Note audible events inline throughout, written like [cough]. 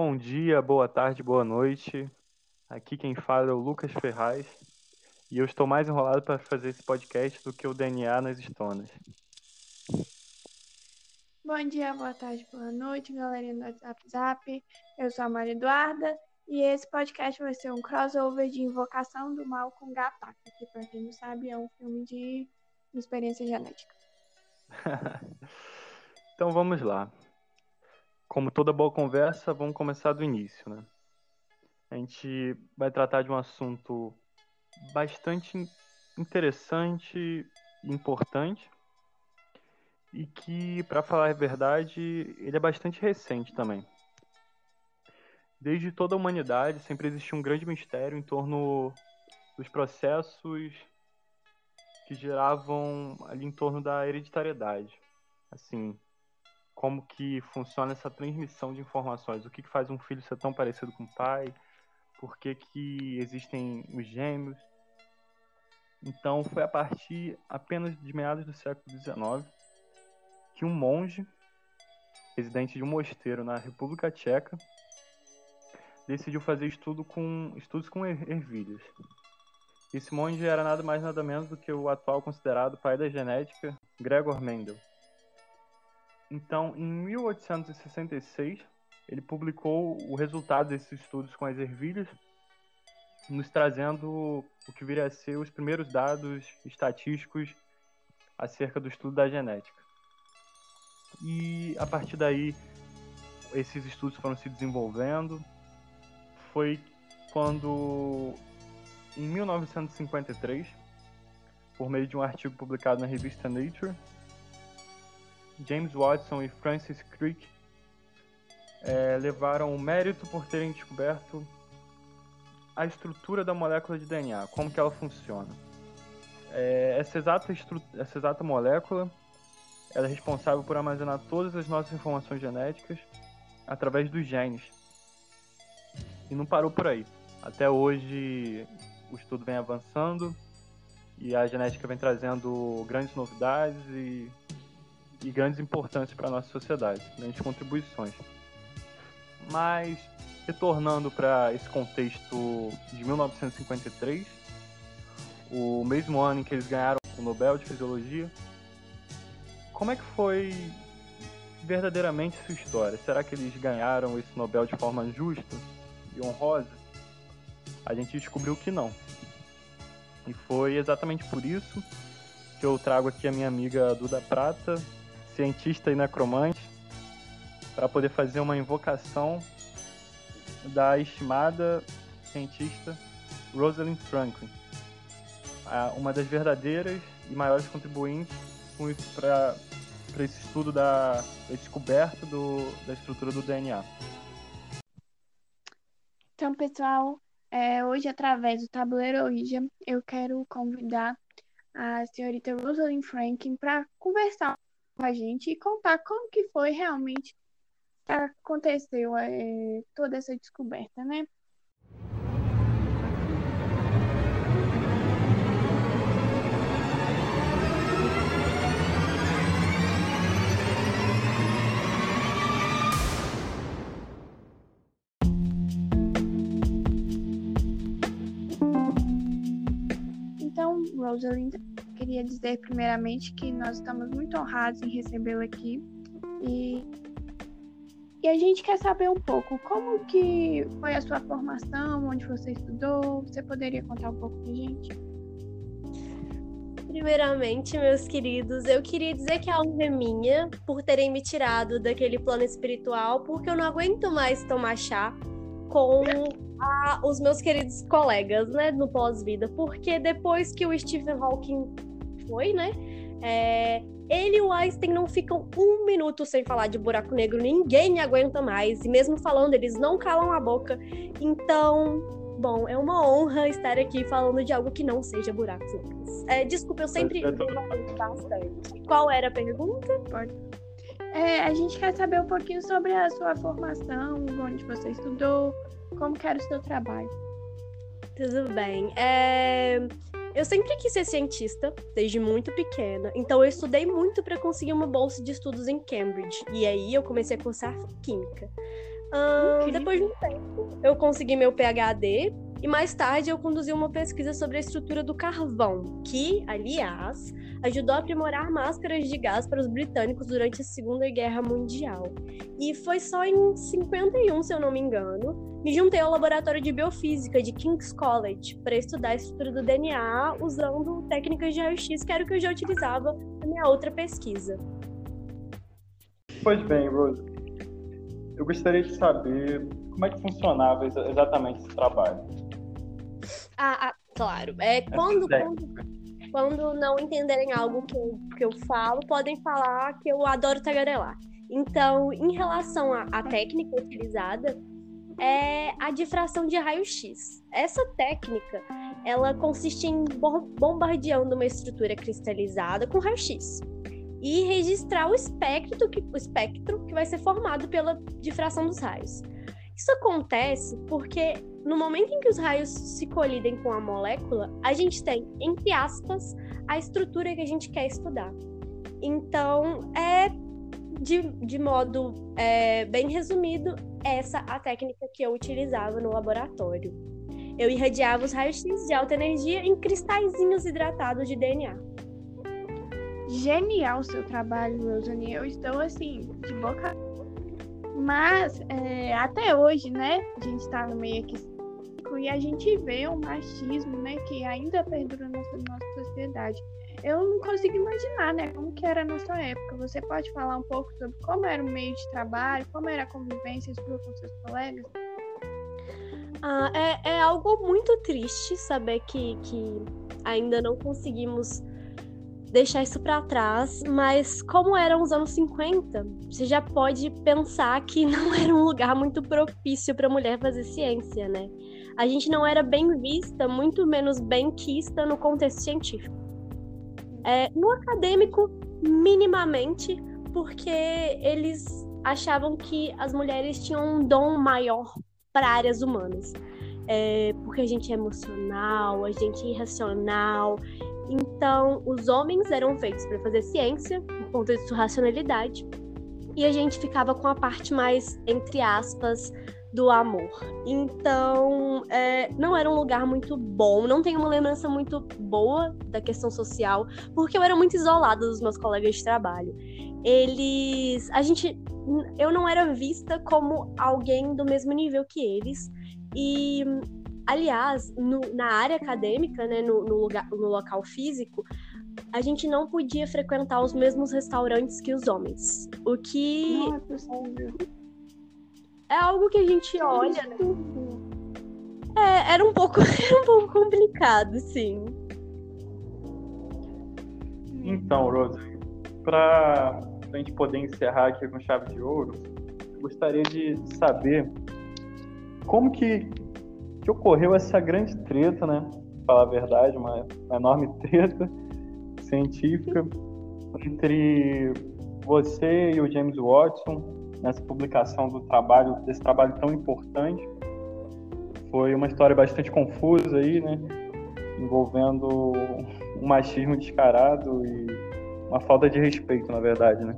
Bom dia, boa tarde, boa noite. Aqui quem fala é o Lucas Ferraz e eu estou mais enrolado para fazer esse podcast do que o DNA nas estonas. Bom dia, boa tarde, boa noite, galerinha do WhatsApp Zap. Eu sou a Maria Eduarda e esse podcast vai ser um crossover de Invocação do Mal com Gataca, que para quem não sabe é um filme de experiência genética. [laughs] então vamos lá. Como toda boa conversa, vamos começar do início, né? A gente vai tratar de um assunto bastante interessante e importante e que, para falar a verdade, ele é bastante recente também. Desde toda a humanidade sempre existiu um grande mistério em torno dos processos que geravam ali em torno da hereditariedade. Assim, como que funciona essa transmissão de informações, o que, que faz um filho ser tão parecido com o pai, por que, que existem os gêmeos. Então foi a partir apenas de meados do século XIX que um monge, residente de um mosteiro na República Tcheca, decidiu fazer estudo com, estudos com er, ervilhas. Esse monge era nada mais nada menos do que o atual considerado pai da genética, Gregor Mendel. Então, em 1866, ele publicou o resultado desses estudos com as ervilhas, nos trazendo o que viria a ser os primeiros dados estatísticos acerca do estudo da genética. E a partir daí, esses estudos foram se desenvolvendo. Foi quando, em 1953, por meio de um artigo publicado na revista Nature, James Watson e Francis Crick é, levaram o mérito por terem descoberto a estrutura da molécula de DNA, como que ela funciona. É, essa, exata essa exata molécula ela é responsável por armazenar todas as nossas informações genéticas através dos genes. E não parou por aí. Até hoje o estudo vem avançando e a genética vem trazendo grandes novidades e, e grandes importâncias para a nossa sociedade, grandes contribuições. Mas, retornando para esse contexto de 1953, o mesmo ano em que eles ganharam o Nobel de Fisiologia, como é que foi verdadeiramente sua história? Será que eles ganharam esse Nobel de forma justa e honrosa? A gente descobriu que não. E foi exatamente por isso que eu trago aqui a minha amiga Duda Prata, cientista e necromante, para poder fazer uma invocação da estimada cientista Rosalind Franklin, uma das verdadeiras e maiores contribuintes para esse estudo da, descoberta do, da estrutura do DNA. Então, pessoal, é, hoje, através do Tabuleiro Ouija, eu quero convidar a senhorita Rosalind Franklin para conversar com a gente e contar como que foi realmente que aconteceu é, toda essa descoberta, né? Então, Rosalind, queria dizer primeiramente que nós estamos muito honrados em recebê-la aqui e, e a gente quer saber um pouco como que foi a sua formação, onde você estudou, você poderia contar um pouco pra gente? Primeiramente, meus queridos, eu queria dizer que a honra é minha por terem me tirado daquele plano espiritual, porque eu não aguento mais tomar chá com a, os meus queridos colegas, né, no pós-vida, porque depois que o Stephen Hawking foi, né, é, ele e o Einstein não ficam um minuto sem falar de buraco negro, ninguém aguenta mais, e mesmo falando, eles não calam a boca. Então, bom, é uma honra estar aqui falando de algo que não seja buracos negros. É, desculpa, eu sempre bastante. Qual era a pergunta? Pode. É, a gente quer saber um pouquinho sobre a sua formação, onde você estudou, como que era o seu trabalho. Tudo bem. É... Eu sempre quis ser cientista, desde muito pequena, então eu estudei muito para conseguir uma bolsa de estudos em Cambridge, e aí eu comecei a cursar química. Uh, depois de um tempo, eu consegui meu PhD e mais tarde eu conduzi uma pesquisa sobre a estrutura do carvão, que, aliás, ajudou a aprimorar máscaras de gás para os britânicos durante a Segunda Guerra Mundial. E foi só em 51, se eu não me engano, me juntei ao laboratório de biofísica de King's College para estudar a estrutura do DNA usando técnicas de raio-x, que era o que eu já utilizava na minha outra pesquisa. Pois bem, Rose. Eu gostaria de saber como é que funcionava exatamente esse trabalho. Ah, ah claro. É, quando, quando, quando, não entenderem algo que eu, que eu falo, podem falar que eu adoro tagarelar. Então, em relação à técnica utilizada, é a difração de raio-x. Essa técnica, ela consiste em bombardeando uma estrutura cristalizada com raio-x e registrar o espectro que, o espectro que vai ser formado pela difração dos raios. Isso acontece porque no momento em que os raios se colidem com a molécula, a gente tem, entre aspas, a estrutura que a gente quer estudar. Então, é de, de modo é, bem resumido, essa a técnica que eu utilizava no laboratório. Eu irradiava os raios-x de alta energia em cristalzinhos hidratados de DNA. Genial seu trabalho, Rosane. Eu estou assim, de boca mas é, até hoje, né, a gente está no meio aqui e a gente vê o machismo, né, que ainda perdura na nossa, nossa sociedade. Eu não consigo imaginar, né, como que era na sua época. Você pode falar um pouco sobre como era o meio de trabalho, como era a convivência sua com seus colegas? Ah, é, é algo muito triste saber que, que ainda não conseguimos deixar isso para trás, mas como eram os anos 50, você já pode pensar que [laughs] não era um lugar muito propício para mulher fazer ciência, né? A gente não era bem vista, muito menos bem quista no contexto científico. É, no acadêmico, minimamente, porque eles achavam que as mulheres tinham um dom maior para áreas humanas. É, porque a gente é emocional, a gente é irracional, então, os homens eram feitos para fazer ciência, por conta de sua racionalidade, e a gente ficava com a parte mais, entre aspas, do amor. Então, é, não era um lugar muito bom, não tenho uma lembrança muito boa da questão social, porque eu era muito isolada dos meus colegas de trabalho. Eles. A gente. Eu não era vista como alguém do mesmo nível que eles. E Aliás, no, na área acadêmica, né, no, no, lugar, no local físico, a gente não podia frequentar os mesmos restaurantes que os homens. O que. Não é possível. É algo que a gente olha. Né? É, era um pouco, [laughs] era um pouco complicado, sim. Então, Rose, para a gente poder encerrar aqui com chave de ouro, gostaria de saber como que que ocorreu essa grande treta, né? Falar a verdade, uma, uma enorme [laughs] treta científica entre você e o James Watson nessa publicação do trabalho, desse trabalho tão importante. Foi uma história bastante confusa aí, né? Envolvendo um machismo descarado e uma falta de respeito, na verdade, né?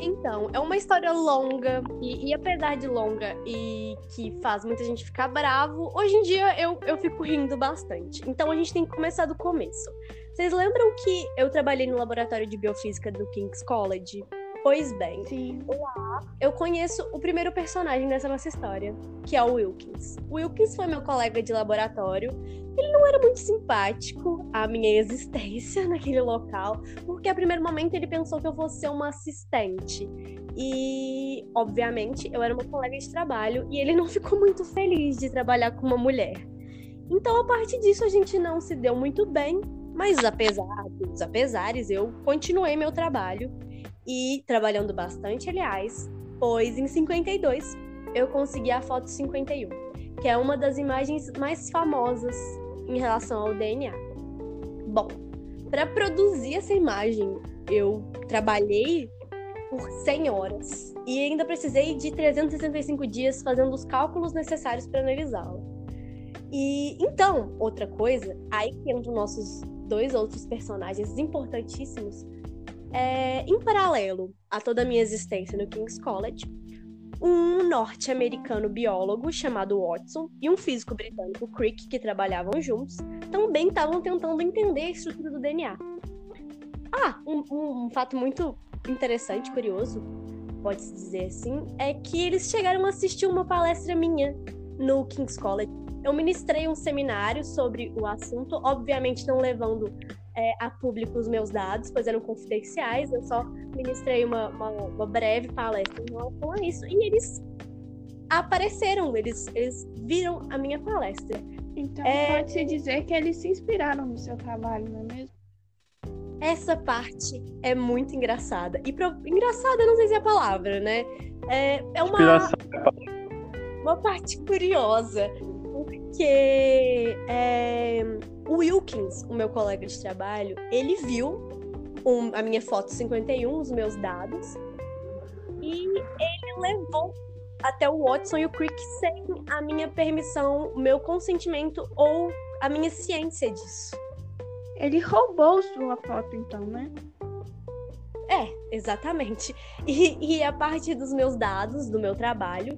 Então, é uma história longa, e, e, apesar de longa e que faz muita gente ficar bravo, hoje em dia eu, eu fico rindo bastante. Então a gente tem que começar do começo. Vocês lembram que eu trabalhei no laboratório de biofísica do King's College? Pois bem, Sim. lá eu conheço o primeiro personagem dessa nossa história, que é o Wilkins. O Wilkins foi meu colega de laboratório. Ele não era muito simpático à minha existência [laughs] naquele local, porque a primeiro momento ele pensou que eu fosse ser uma assistente. E, obviamente, eu era uma colega de trabalho e ele não [laughs] ficou muito feliz de trabalhar com uma mulher. Então, a partir disso, a gente não se deu muito bem, mas apesar dos apesares, eu continuei meu trabalho e trabalhando bastante, aliás, pois em 52 eu consegui a foto 51, que é uma das imagens mais famosas em relação ao DNA. Bom, para produzir essa imagem, eu trabalhei por 100 horas e ainda precisei de 365 dias fazendo os cálculos necessários para analisá-la. E então, outra coisa, aí que entram nossos dois outros personagens importantíssimos, é, em paralelo a toda a minha existência no King's College, um norte-americano biólogo chamado Watson e um físico britânico Crick, que trabalhavam juntos, também estavam tentando entender a estrutura do DNA. Ah, um, um, um fato muito interessante, curioso, pode-se dizer assim, é que eles chegaram a assistir uma palestra minha no King's College. Eu ministrei um seminário sobre o assunto, obviamente não levando é, a público os meus dados, pois eram confidenciais, eu só ministrei uma, uma, uma breve palestra em relação a isso, e eles apareceram, eles, eles viram a minha palestra. Então é... pode-se dizer que eles se inspiraram no seu trabalho, não é mesmo? Essa parte é muito engraçada. E pro... engraçada, não sei se é a palavra, né? É, é uma, uma parte curiosa. Porque é, o Wilkins, o meu colega de trabalho, ele viu um, a minha foto 51, os meus dados, e ele levou até o Watson e o Crick sem a minha permissão, o meu consentimento ou a minha ciência disso. Ele roubou sua foto, então, né? É, exatamente. E, e a partir dos meus dados, do meu trabalho,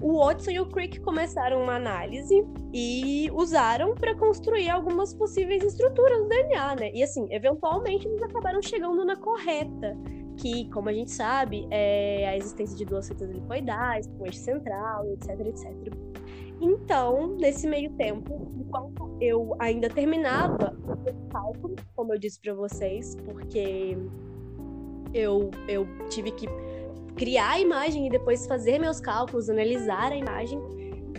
o Watson e o Crick começaram uma análise e usaram para construir algumas possíveis estruturas do DNA, né? E assim, eventualmente eles acabaram chegando na correta, que, como a gente sabe, é a existência de duas fitas lipoidais, com eixo central, etc, etc. Então, nesse meio tempo, enquanto eu ainda terminava o cálculo, como eu disse para vocês, porque eu, eu tive que criar a imagem e depois fazer meus cálculos, analisar a imagem,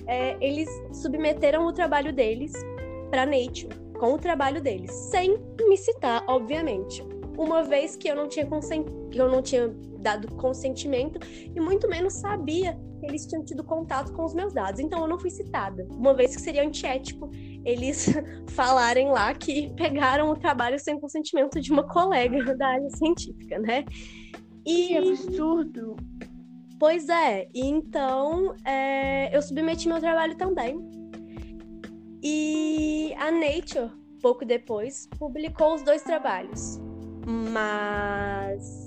é, eles submeteram o trabalho deles para Nature, com o trabalho deles, sem me citar, obviamente. Uma vez que eu não tinha que eu não tinha dado consentimento e muito menos sabia que eles tinham tido contato com os meus dados. Então eu não fui citada, uma vez que seria antiético eles [laughs] falarem lá que pegaram o trabalho sem consentimento de uma colega da área científica, né? E... Que absurdo! Pois é, então é, eu submeti meu trabalho também. E a Nature, pouco depois, publicou os dois trabalhos. Mas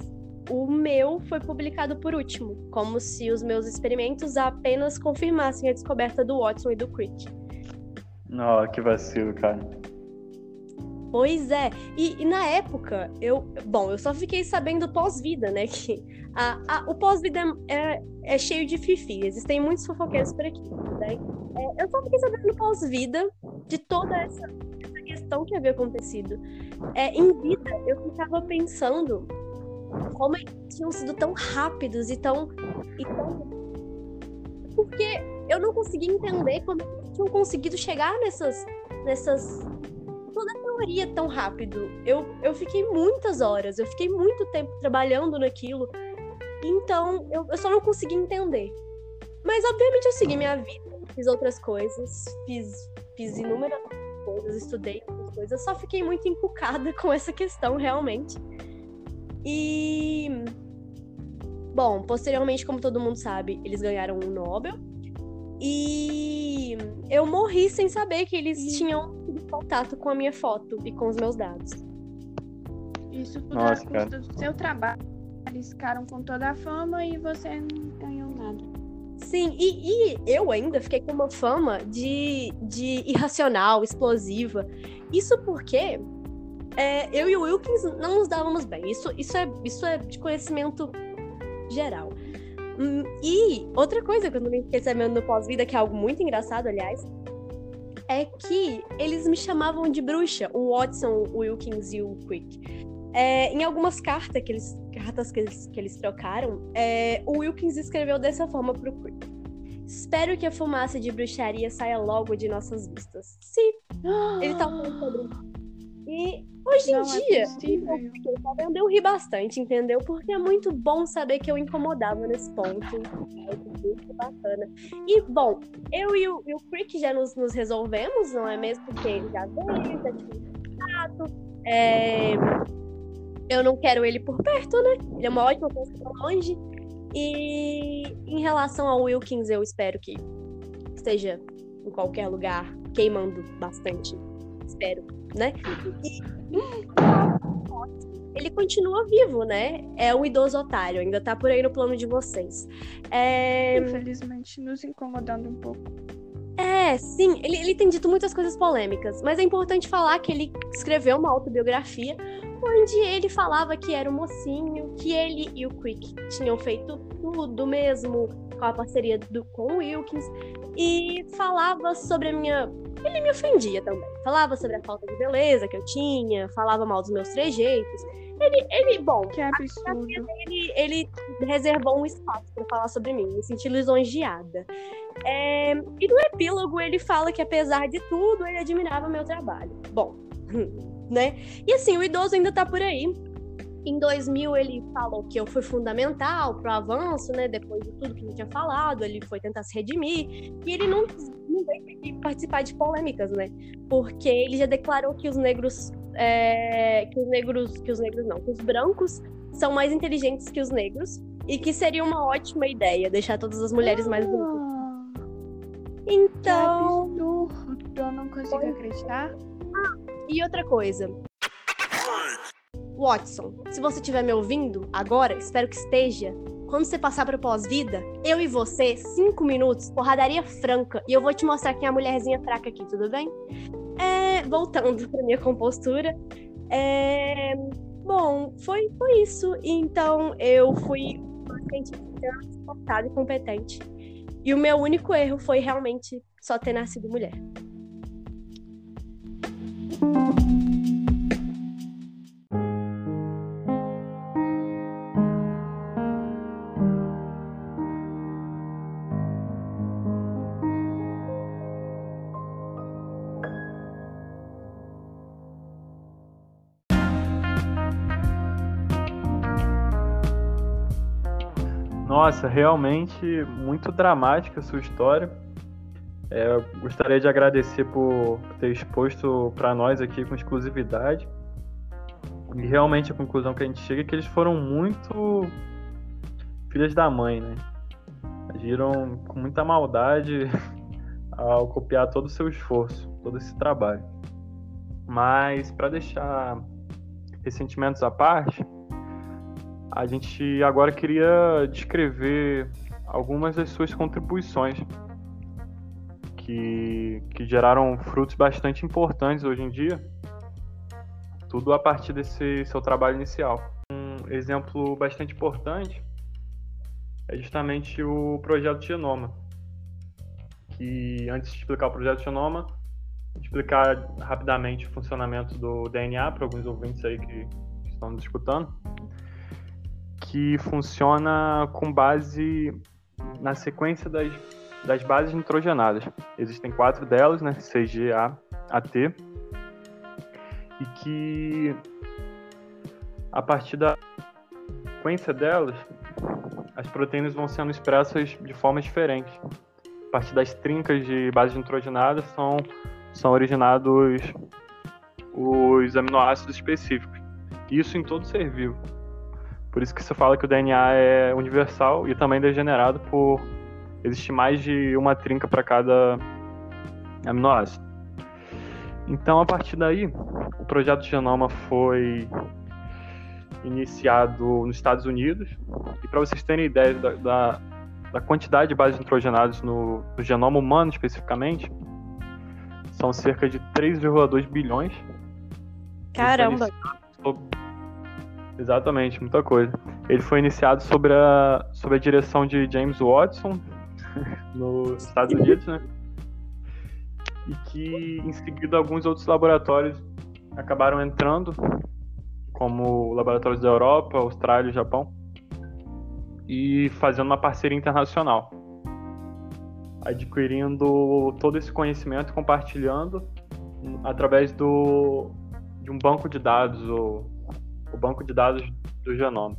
o meu foi publicado por último, como se os meus experimentos apenas confirmassem a descoberta do Watson e do Crick. Oh, que vacilo, cara. Pois é. E, e, na época, eu. Bom, eu só fiquei sabendo pós-vida, né? Que a, a, o pós-vida é, é, cheio de fifi. Existem muitos fofoqueiros por aqui. Né? É, eu só fiquei sabendo pós-vida de toda essa, essa, questão que havia acontecido. É, em vida, eu ficava pensando como eles tinham sido tão rápidos e tão. E tão... Porque eu não conseguia entender como eles tinham conseguido chegar nessas. nessas teoria tão rápido. Eu, eu fiquei muitas horas, eu fiquei muito tempo trabalhando naquilo. Então, eu, eu só não consegui entender. Mas, obviamente, eu segui minha vida, fiz outras coisas, fiz, fiz inúmeras coisas, estudei outras coisas, só fiquei muito encucada [laughs] com essa questão, realmente. E. Bom, posteriormente, como todo mundo sabe, eles ganharam um Nobel. E eu morri sem saber que eles tinham contato com a minha foto e com os meus dados. Isso tudo Nossa, a custa do seu trabalho. Eles ficaram com toda a fama e você não ganhou nada. Sim, e, e eu ainda fiquei com uma fama de, de irracional, explosiva. Isso porque é, eu e o Wilkins não nos dávamos bem. Isso, isso, é, isso é de conhecimento geral. Hum, e outra coisa que eu também fiquei sabendo no pós-vida, que é algo muito engraçado, aliás, é que eles me chamavam de bruxa, o Watson, o Wilkins e o Quick. É, em algumas cartas que eles, cartas que eles, que eles trocaram, é, o Wilkins escreveu dessa forma pro Quick. Espero que a fumaça de bruxaria saia logo de nossas vistas. Sim, ele tá falando sobre e hoje em não é dia, é eu ri bastante, entendeu? Porque é muito bom saber que eu incomodava nesse ponto. É muito bacana. E, bom, eu e o, e o Crick já nos, nos, resolvemos, não é mesmo? Porque ele já veio, já tinha contato. É... Eu não quero ele por perto, né? Ele é uma ótima pessoa longe. E em relação ao Wilkins, eu espero que esteja em qualquer lugar queimando bastante. Espero né? E ele continua vivo, né? É um idoso otário, ainda tá por aí no plano de vocês. É... Infelizmente, nos incomodando um pouco. É, sim, ele, ele tem dito muitas coisas polêmicas, mas é importante falar que ele escreveu uma autobiografia onde ele falava que era um mocinho, que ele e o Quick tinham feito tudo mesmo com a parceria do, com o Wilkins, e falava sobre a minha. Ele me ofendia também. Falava sobre a falta de beleza que eu tinha, falava mal dos meus trejeitos. Ele, ele bom, que absurdo. Ele, ele reservou um espaço para falar sobre mim, me senti lisonjeada. É, e no epílogo ele fala que apesar de tudo, ele admirava meu trabalho. Bom, [laughs] né? E assim, o idoso ainda tá por aí. Em 2000 ele falou que eu fui fundamental pro avanço, né? Depois de tudo que ele tinha falado, ele foi tentar se redimir. E ele não, não veio participar de polêmicas, né? Porque ele já declarou que os negros, é, que os negros, que os negros não, que os brancos são mais inteligentes que os negros e que seria uma ótima ideia deixar todas as mulheres mais bonitas. Ah, Então, que absurdo. Eu não consigo acreditar. E outra coisa. Watson, se você estiver me ouvindo agora, espero que esteja. Quando você passar para pós-vida, eu e você, cinco minutos, porradaria franca, e eu vou te mostrar quem é a mulherzinha fraca aqui, tudo bem? É, voltando [laughs] para minha compostura. É, bom, foi, foi isso. Então eu fui cientista esforçada e competente. E o meu único erro foi realmente só ter nascido mulher. Nossa, realmente muito dramática a sua história. É, gostaria de agradecer por ter exposto para nós aqui com exclusividade. E realmente a conclusão que a gente chega é que eles foram muito filhas da mãe, né? Agiram com muita maldade [laughs] ao copiar todo o seu esforço, todo esse trabalho. Mas para deixar ressentimentos à parte, a gente agora queria descrever algumas das suas contribuições que, que geraram frutos bastante importantes hoje em dia, tudo a partir desse seu trabalho inicial. Um exemplo bastante importante é justamente o projeto Genoma, que antes de explicar o projeto Genoma, explicar rapidamente o funcionamento do DNA para alguns ouvintes aí que estão nos escutando que funciona com base na sequência das, das bases nitrogenadas. Existem quatro delas, né? C, G, A, A, T. E que a partir da sequência delas, as proteínas vão sendo expressas de formas diferentes. A partir das trincas de bases nitrogenadas são, são originados os aminoácidos específicos. Isso em todo ser vivo. Por isso que se fala que o DNA é universal e também degenerado por existir mais de uma trinca para cada aminoácido. Então, a partir daí, o projeto Genoma foi iniciado nos Estados Unidos. E para vocês terem ideia da, da, da, quantidade de bases nitrogenadas no, no genoma humano, especificamente, são cerca de 3,2 bilhões. Caramba! Exatamente, muita coisa. Ele foi iniciado sobre a, sobre a direção de James Watson, [laughs] nos Estados Unidos, né? E que, em seguida, alguns outros laboratórios acabaram entrando, como laboratórios da Europa, Austrália e Japão, e fazendo uma parceria internacional, adquirindo todo esse conhecimento, compartilhando através do, de um banco de dados, ou o banco de dados do genoma.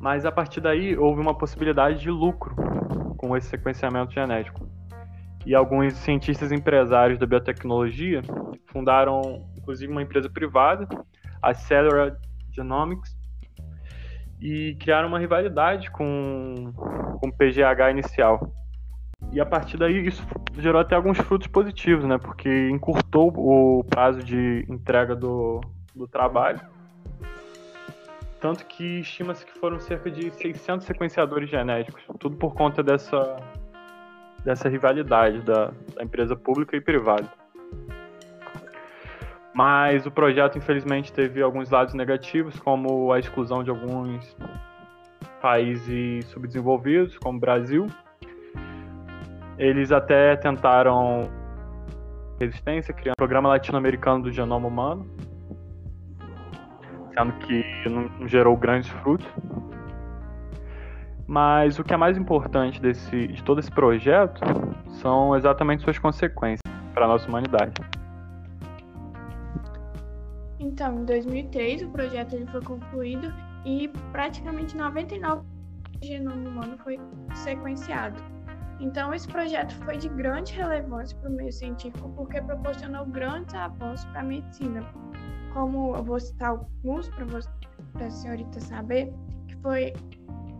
Mas a partir daí houve uma possibilidade de lucro com esse sequenciamento genético. E alguns cientistas empresários da biotecnologia fundaram, inclusive, uma empresa privada, a Cellular Genomics, e criaram uma rivalidade com, com o PGH inicial. E a partir daí isso gerou até alguns frutos positivos, né? Porque encurtou o prazo de entrega do, do trabalho. Tanto que estima-se que foram cerca de 600 sequenciadores genéticos, tudo por conta dessa, dessa rivalidade da, da empresa pública e privada. Mas o projeto, infelizmente, teve alguns lados negativos, como a exclusão de alguns países subdesenvolvidos, como o Brasil. Eles até tentaram resistência, criando o Programa Latino-Americano do Genoma Humano, sendo que não gerou grandes frutos. Mas o que é mais importante desse, de todo esse projeto são exatamente suas consequências para a nossa humanidade. Então, em 2003, o projeto ele foi concluído e praticamente 99% do genoma humano foi sequenciado. Então, esse projeto foi de grande relevância para o meio científico porque proporcionou grandes avanços para a medicina. Como eu vou citar alguns para a senhorita saber, que foi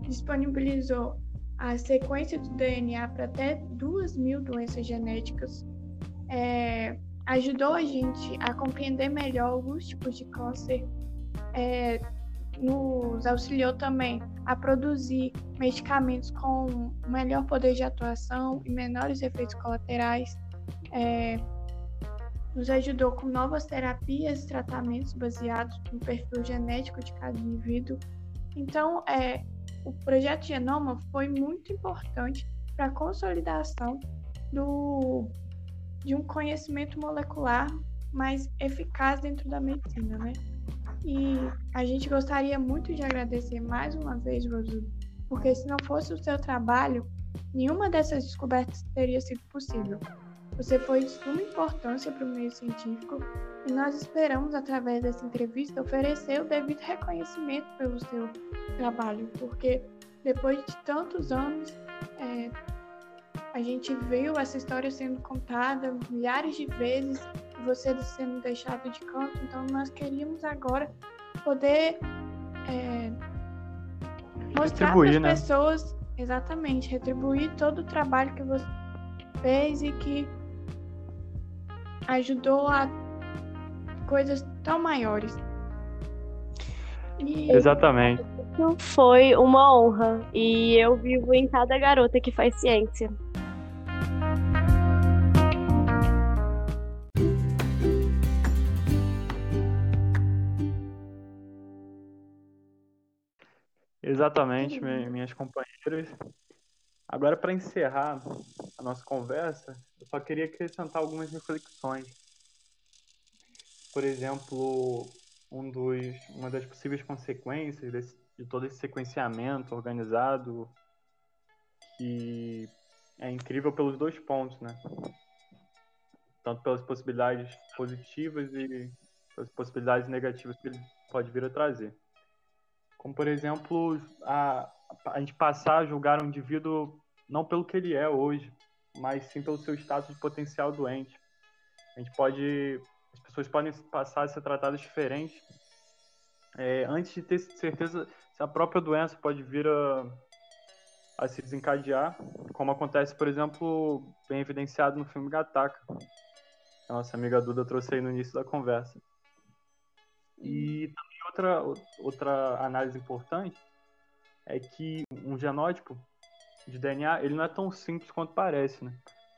disponibilizou a sequência do DNA para até duas mil doenças genéticas, é, ajudou a gente a compreender melhor alguns tipos de câncer, é, nos auxiliou também a produzir medicamentos com melhor poder de atuação e menores efeitos colaterais, é, nos ajudou com novas terapias e tratamentos baseados no perfil genético de cada indivíduo. Então, é, o projeto Genoma foi muito importante para a consolidação do de um conhecimento molecular mais eficaz dentro da medicina, né? E a gente gostaria muito de agradecer mais uma vez, Rosu, porque se não fosse o seu trabalho, nenhuma dessas descobertas teria sido possível. Você foi de suma importância para o meio científico e nós esperamos, através dessa entrevista, oferecer o devido reconhecimento pelo seu trabalho, porque depois de tantos anos, é, a gente viu essa história sendo contada milhares de vezes, você sendo deixado de canto, então nós queríamos agora poder é, mostrar para as né? pessoas, exatamente, retribuir todo o trabalho que você fez e que ajudou a coisas tão maiores. E... Exatamente. Foi uma honra e eu vivo em cada garota que faz ciência. Exatamente, minhas companheiras. Agora, para encerrar a nossa conversa, eu só queria acrescentar algumas reflexões. Por exemplo, um dos, uma das possíveis consequências desse, de todo esse sequenciamento organizado, que é incrível pelos dois pontos, né? Tanto pelas possibilidades positivas e pelas possibilidades negativas que ele pode vir a trazer. Como, por exemplo, a, a gente passar a julgar um indivíduo não pelo que ele é hoje, mas sim pelo seu status de potencial doente. A gente pode, as pessoas podem passar a ser tratadas diferentes é, antes de ter certeza se a própria doença pode vir a, a se desencadear, como acontece, por exemplo, bem evidenciado no filme Gataca. A nossa amiga Duda trouxe aí no início da conversa. E também outra, outra análise importante é que um genótipo de DNA ele não é tão simples quanto parece, né?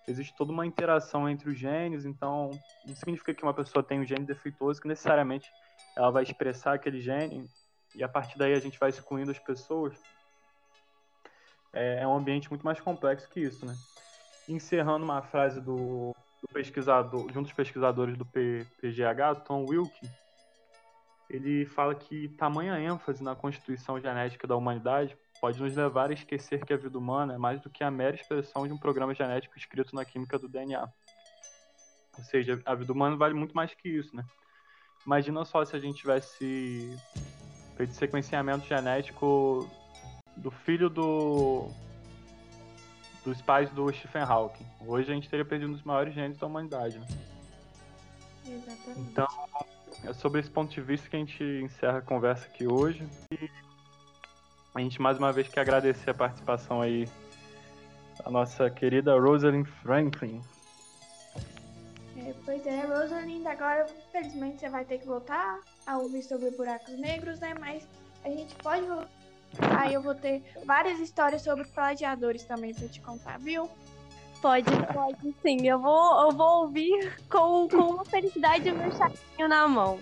Existe toda uma interação entre os genes, então não significa que uma pessoa tem um gene defeituoso que necessariamente ela vai expressar aquele gene e a partir daí a gente vai excluindo as pessoas. É, é um ambiente muito mais complexo que isso, né? Encerrando uma frase do, do pesquisador, de um dos pesquisadores do PGH, Tom Wilke, ele fala que tamanha ênfase na constituição genética da humanidade pode nos levar a esquecer que a vida humana é mais do que a mera expressão de um programa genético escrito na química do DNA. Ou seja, a vida humana vale muito mais que isso, né? Imagina só se a gente tivesse feito sequenciamento genético do filho do dos pais do Stephen Hawking. Hoje a gente teria perdido um dos maiores genes da humanidade, né? Exatamente. Então, é sobre esse ponto de vista que a gente encerra a conversa aqui hoje. E a gente mais uma vez quer agradecer a participação aí da nossa querida Rosalind Franklin. É, pois é, Rosalind, agora infelizmente você vai ter que voltar a ouvir sobre buracos negros, né? Mas a gente pode Aí eu vou ter várias histórias sobre plagiadores também pra te contar, viu? Pode, pode sim. Eu vou, eu vou ouvir com, com uma felicidade o meu chatinho na mão.